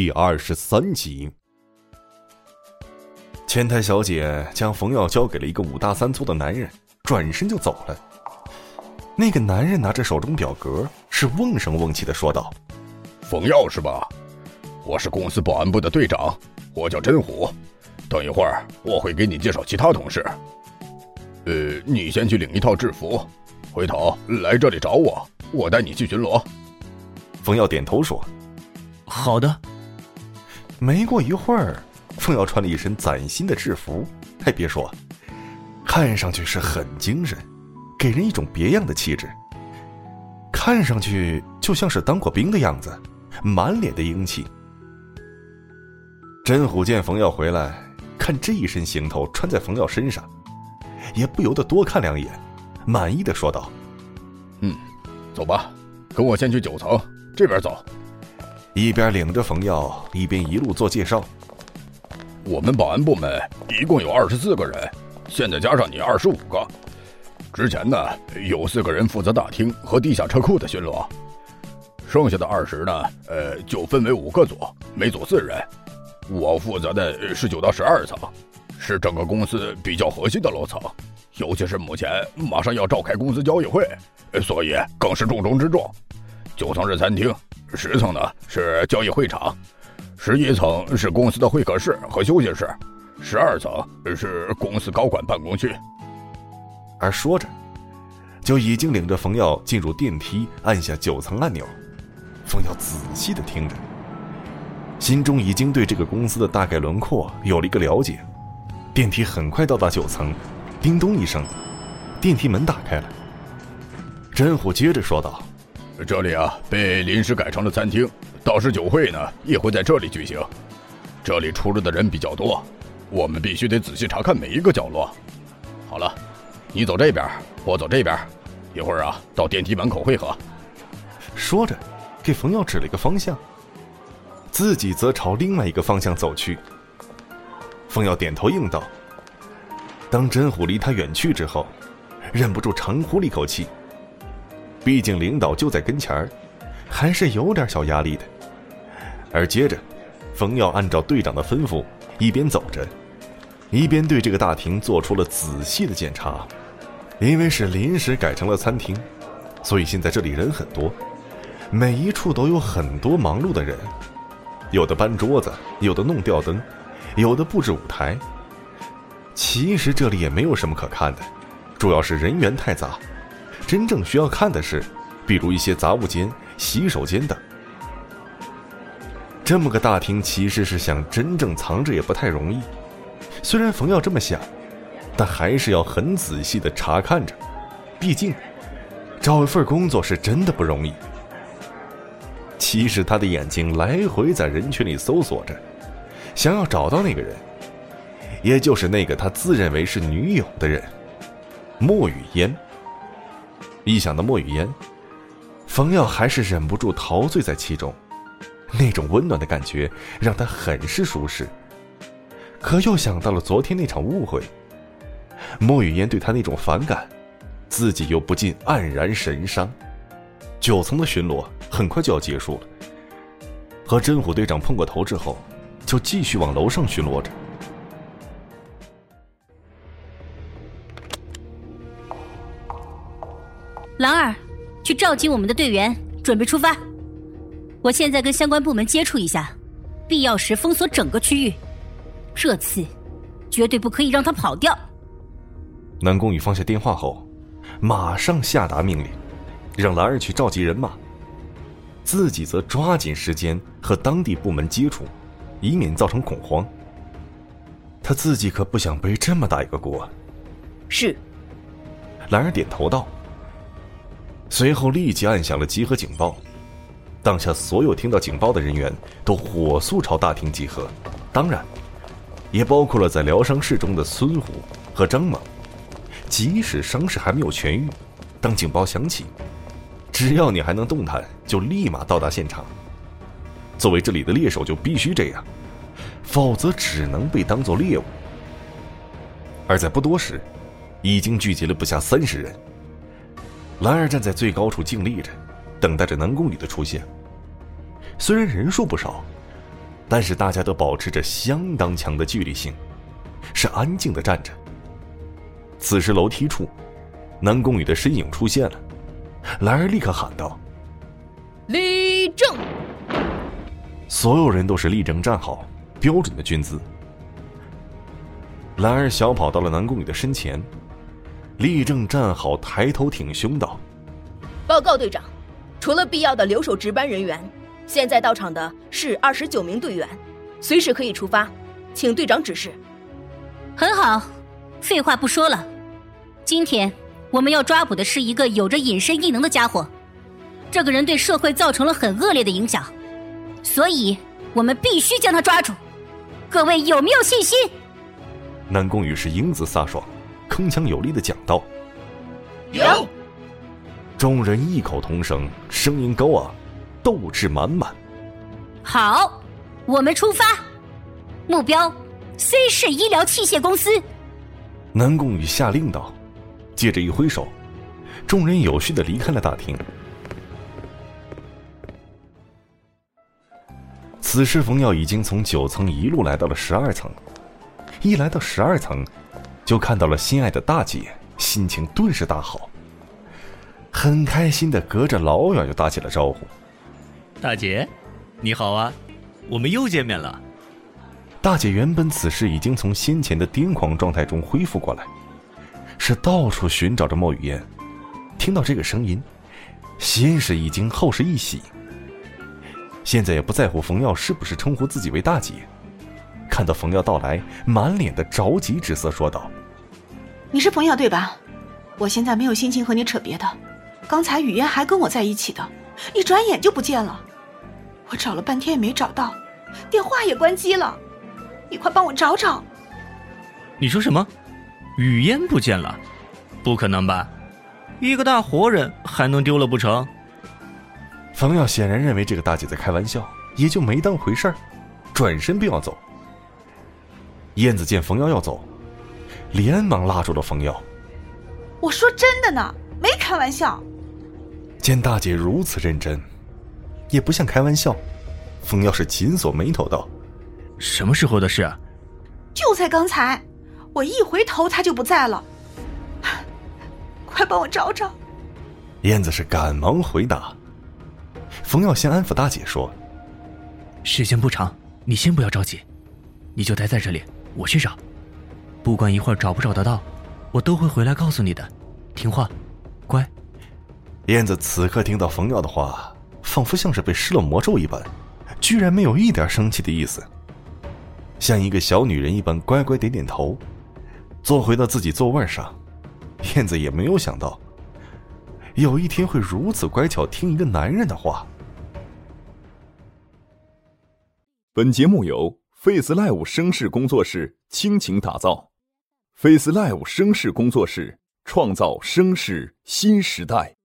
第二十三集。前台小姐将冯耀交给了一个五大三粗的男人，转身就走了。那个男人拿着手中表格，是瓮声瓮气的说道：“冯耀是吧？我是公司保安部的队长，我叫真虎。等一会儿我会给你介绍其他同事。呃，你先去领一套制服，回头来这里找我，我带你去巡逻。”冯耀点头说：“好的。”没过一会儿。凤瑶穿了一身崭新的制服，还别说，看上去是很精神，给人一种别样的气质。看上去就像是当过兵的样子，满脸的英气。真虎见冯耀回来，看这一身行头穿在冯耀身上，也不由得多看两眼，满意的说道：“嗯，走吧，跟我先去九层这边走。”一边领着冯耀，一边一路做介绍。我们保安部门一共有二十四个人，现在加上你二十五个。之前呢，有四个人负责大厅和地下车库的巡逻，剩下的二十呢，呃，就分为五个组，每组四人。我负责的是九到十二层，是整个公司比较核心的楼层，尤其是目前马上要召开公司交易会，所以更是重中之重。九层是餐厅，十层呢是交易会场。十一层是公司的会客室和休息室，十二层是公司高管办公区。而说着，就已经领着冯耀进入电梯，按下九层按钮。冯耀仔细的听着，心中已经对这个公司的大概轮廓有了一个了解。电梯很快到达九层，叮咚一声，电梯门打开了。真虎接着说道：“这里啊，被临时改成了餐厅。”到时酒会呢也会在这里举行，这里出入的人比较多，我们必须得仔细查看每一个角落。好了，你走这边，我走这边，一会儿啊到电梯门口汇合。说着，给冯耀指了一个方向，自己则朝另外一个方向走去。冯耀点头应道。当真虎离他远去之后，忍不住长呼了一口气，毕竟领导就在跟前儿，还是有点小压力的。而接着，冯耀按照队长的吩咐，一边走着，一边对这个大厅做出了仔细的检查。因为是临时改成了餐厅，所以现在这里人很多，每一处都有很多忙碌的人，有的搬桌子，有的弄吊灯，有的布置舞台。其实这里也没有什么可看的，主要是人员太杂。真正需要看的是，比如一些杂物间、洗手间等。这么个大厅，其实是想真正藏着也不太容易。虽然冯耀这么想，但还是要很仔细的查看着。毕竟，找一份工作是真的不容易。其实他的眼睛来回在人群里搜索着，想要找到那个人，也就是那个他自认为是女友的人——莫雨嫣。一想到莫雨嫣，冯耀还是忍不住陶醉在其中。那种温暖的感觉让他很是舒适，可又想到了昨天那场误会，莫雨嫣对他那种反感，自己又不禁黯然神伤。九层的巡逻很快就要结束了，和真虎队长碰过头之后，就继续往楼上巡逻着。兰儿，去召集我们的队员，准备出发。我现在跟相关部门接触一下，必要时封锁整个区域。这次绝对不可以让他跑掉。南宫羽放下电话后，马上下达命令，让兰儿去召集人马，自己则抓紧时间和当地部门接触，以免造成恐慌。他自己可不想背这么大一个锅。是。兰儿点头道，随后立即按响了集合警报。当下所有听到警报的人员都火速朝大厅集合，当然，也包括了在疗伤室中的孙虎和张猛。即使伤势还没有痊愈，当警报响起，只要你还能动弹，就立马到达现场。作为这里的猎手，就必须这样，否则只能被当作猎物。而在不多时，已经聚集了不下三十人。兰儿站在最高处静立着，等待着南宫羽的出现。虽然人数不少，但是大家都保持着相当强的距离性，是安静的站着。此时楼梯处，南宫羽的身影出现了，兰儿立刻喊道：“立正！”所有人都是立正站好，标准的军姿。兰儿小跑到了南宫羽的身前，立正站好，抬头挺胸道：“报告队长，除了必要的留守值班人员。”现在到场的是二十九名队员，随时可以出发，请队长指示。很好，废话不说了，今天我们要抓捕的是一个有着隐身异能的家伙，这个人对社会造成了很恶劣的影响，所以我们必须将他抓住。各位有没有信心？南宫羽是英姿飒爽，铿锵有力的讲道。有。众人异口同声，声音高昂。斗志满满。好，我们出发，目标 C 市医疗器械公司。南宫羽下令道，接着一挥手，众人有序的离开了大厅。此时，冯耀已经从九层一路来到了十二层，一来到十二层，就看到了心爱的大姐，心情顿时大好，很开心的隔着老远就打起了招呼。大姐，你好啊，我们又见面了。大姐原本此时已经从先前的癫狂状态中恢复过来，是到处寻找着莫雨嫣。听到这个声音，先是一惊，后是一喜。现在也不在乎冯耀是不是称呼自己为大姐，看到冯耀到来，满脸的着急之色，说道：“你是冯耀对吧？我现在没有心情和你扯别的。刚才雨嫣还跟我在一起的，一转眼就不见了。”我找了半天也没找到，电话也关机了，你快帮我找找。你说什么？雨嫣不见了？不可能吧？一个大活人还能丢了不成？冯耀显然认为这个大姐在开玩笑，也就没当回事儿，转身便要走。燕子见冯耀要走，连忙拉住了冯耀。我说真的呢，没开玩笑。见大姐如此认真。也不像开玩笑，冯耀是紧锁眉头道：“什么时候的事啊？就在刚才，我一回头他就不在了。快帮我找找。”燕子是赶忙回答。冯耀先安抚大姐说：“时间不长，你先不要着急，你就待在这里，我去找。不管一会儿找不找得到，我都会回来告诉你的。听话，乖。”燕子此刻听到冯耀的话。仿佛像是被施了魔咒一般，居然没有一点生气的意思，像一个小女人一般乖乖点点头，坐回到自己座位上。燕子也没有想到，有一天会如此乖巧听一个男人的话。本节目由 Face Live 声势工作室倾情打造，Face Live 声势工作室创造声势新时代。